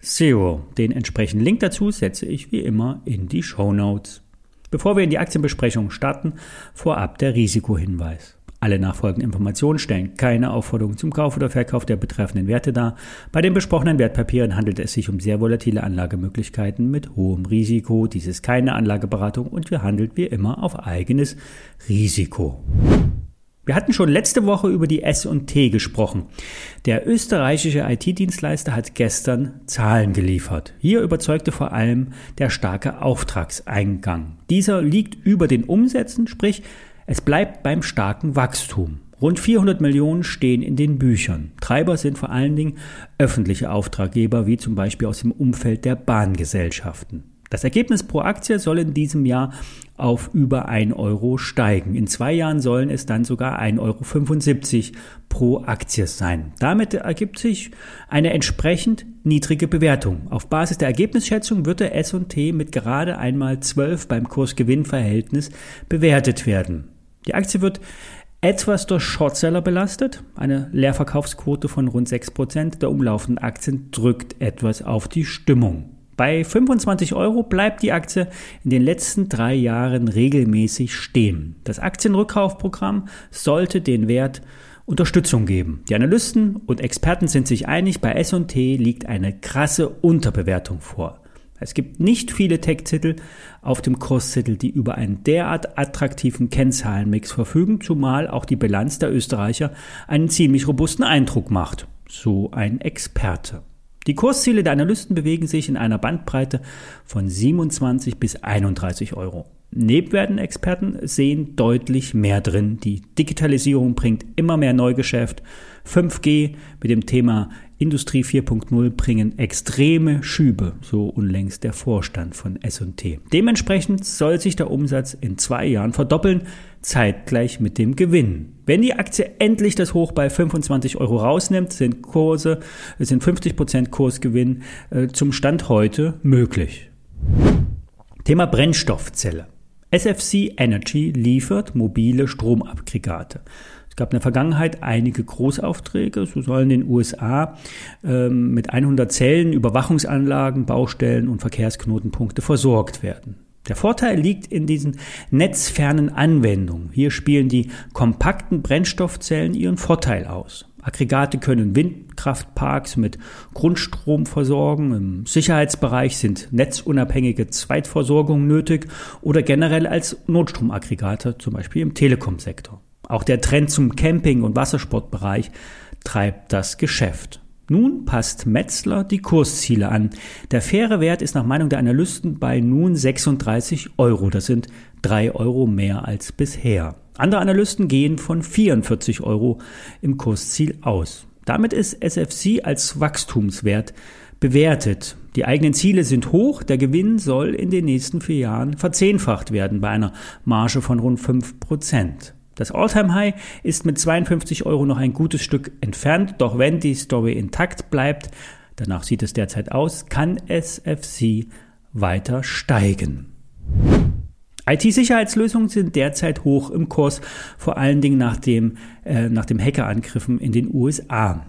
SEO. Den entsprechenden Link dazu setze ich wie immer in die Show Notes. Bevor wir in die Aktienbesprechung starten, vorab der Risikohinweis. Alle nachfolgenden Informationen stellen keine Aufforderung zum Kauf oder Verkauf der betreffenden Werte dar. Bei den besprochenen Wertpapieren handelt es sich um sehr volatile Anlagemöglichkeiten mit hohem Risiko. Dies ist keine Anlageberatung und wir handeln wie immer auf eigenes Risiko. Wir hatten schon letzte Woche über die S&T gesprochen. Der österreichische IT-Dienstleister hat gestern Zahlen geliefert. Hier überzeugte vor allem der starke Auftragseingang. Dieser liegt über den Umsätzen, sprich es bleibt beim starken Wachstum. Rund 400 Millionen stehen in den Büchern. Treiber sind vor allen Dingen öffentliche Auftraggeber, wie zum Beispiel aus dem Umfeld der Bahngesellschaften. Das Ergebnis pro Aktie soll in diesem Jahr auf über 1 Euro steigen. In zwei Jahren sollen es dann sogar 1,75 Euro pro Aktie sein. Damit ergibt sich eine entsprechend niedrige Bewertung. Auf Basis der Ergebnisschätzung wird der S&T mit gerade einmal 12 beim Kurs-Gewinn-Verhältnis bewertet werden. Die Aktie wird etwas durch Shortseller belastet. Eine Leerverkaufsquote von rund 6% der umlaufenden Aktien drückt etwas auf die Stimmung. Bei 25 Euro bleibt die Aktie in den letzten drei Jahren regelmäßig stehen. Das Aktienrückkaufprogramm sollte den Wert Unterstützung geben. Die Analysten und Experten sind sich einig, bei S&T liegt eine krasse Unterbewertung vor. Es gibt nicht viele Tech-Titel auf dem Kurszettel, die über einen derart attraktiven Kennzahlenmix verfügen, zumal auch die Bilanz der Österreicher einen ziemlich robusten Eindruck macht. So ein Experte. Die Kursziele der Analysten bewegen sich in einer Bandbreite von 27 bis 31 Euro. Nebenwerten-Experten sehen deutlich mehr drin. Die Digitalisierung bringt immer mehr Neugeschäft. 5G mit dem Thema Industrie 4.0 bringen extreme Schübe, so unlängst der Vorstand von S&T. Dementsprechend soll sich der Umsatz in zwei Jahren verdoppeln, zeitgleich mit dem Gewinn. Wenn die Aktie endlich das Hoch bei 25 Euro rausnimmt, sind Kurse, sind 50% Kursgewinn äh, zum Stand heute möglich. Thema Brennstoffzelle. SFC Energy liefert mobile Stromaggregate. Es gab in der Vergangenheit einige Großaufträge. So sollen in den USA ähm, mit 100 Zellen Überwachungsanlagen, Baustellen und Verkehrsknotenpunkte versorgt werden. Der Vorteil liegt in diesen netzfernen Anwendungen. Hier spielen die kompakten Brennstoffzellen ihren Vorteil aus. Aggregate können Windkraftparks mit Grundstrom versorgen. Im Sicherheitsbereich sind netzunabhängige Zweitversorgungen nötig oder generell als Notstromaggregate, zum Beispiel im Telekom-Sektor. Auch der Trend zum Camping- und Wassersportbereich treibt das Geschäft. Nun passt Metzler die Kursziele an. Der faire Wert ist nach Meinung der Analysten bei nun 36 Euro. Das sind drei Euro mehr als bisher. Andere Analysten gehen von 44 Euro im Kursziel aus. Damit ist SFC als Wachstumswert bewertet. Die eigenen Ziele sind hoch, der Gewinn soll in den nächsten vier Jahren verzehnfacht werden bei einer Marge von rund 5 Prozent. Das Alltime High ist mit 52 Euro noch ein gutes Stück entfernt, doch wenn die Story intakt bleibt, danach sieht es derzeit aus, kann SFC weiter steigen. IT-Sicherheitslösungen sind derzeit hoch im Kurs, vor allen Dingen nach dem, äh, nach dem Hackerangriffen in den USA.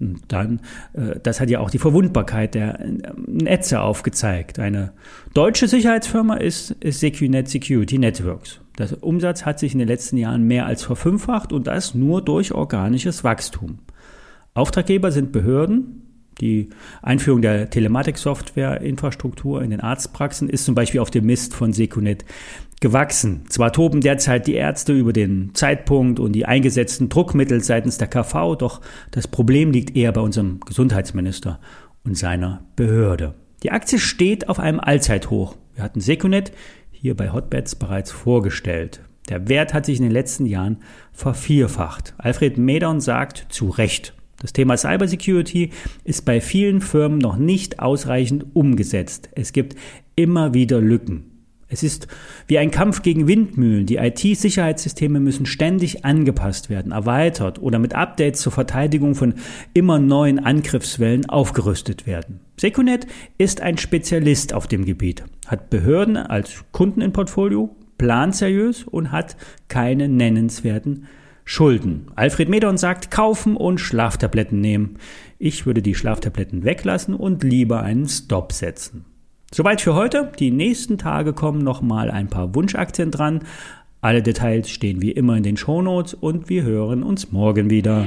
Und dann, äh, das hat ja auch die Verwundbarkeit der äh, Netze aufgezeigt. Eine deutsche Sicherheitsfirma ist, ist Secunet Security Networks. Der Umsatz hat sich in den letzten Jahren mehr als verfünffacht und das nur durch organisches Wachstum. Auftraggeber sind Behörden. Die Einführung der Telematik-Software-Infrastruktur in den Arztpraxen ist zum Beispiel auf dem Mist von Secunet gewachsen. Zwar toben derzeit die Ärzte über den Zeitpunkt und die eingesetzten Druckmittel seitens der KV, doch das Problem liegt eher bei unserem Gesundheitsminister und seiner Behörde. Die Aktie steht auf einem Allzeithoch. Wir hatten Secunet hier bei Hotbeds bereits vorgestellt. Der Wert hat sich in den letzten Jahren vervierfacht. Alfred Medon sagt zu Recht, Das Thema Cybersecurity ist bei vielen Firmen noch nicht ausreichend umgesetzt. Es gibt immer wieder Lücken. Es ist wie ein Kampf gegen Windmühlen. Die IT-Sicherheitssysteme müssen ständig angepasst werden, erweitert oder mit Updates zur Verteidigung von immer neuen Angriffswellen aufgerüstet werden. Secunet ist ein Spezialist auf dem Gebiet, hat Behörden als Kunden im Portfolio, plant seriös und hat keine nennenswerten Schulden. Alfred Medon sagt, kaufen und Schlaftabletten nehmen. Ich würde die Schlaftabletten weglassen und lieber einen Stop setzen. Soweit für heute. Die nächsten Tage kommen nochmal ein paar Wunschaktien dran. Alle Details stehen wie immer in den Shownotes und wir hören uns morgen wieder.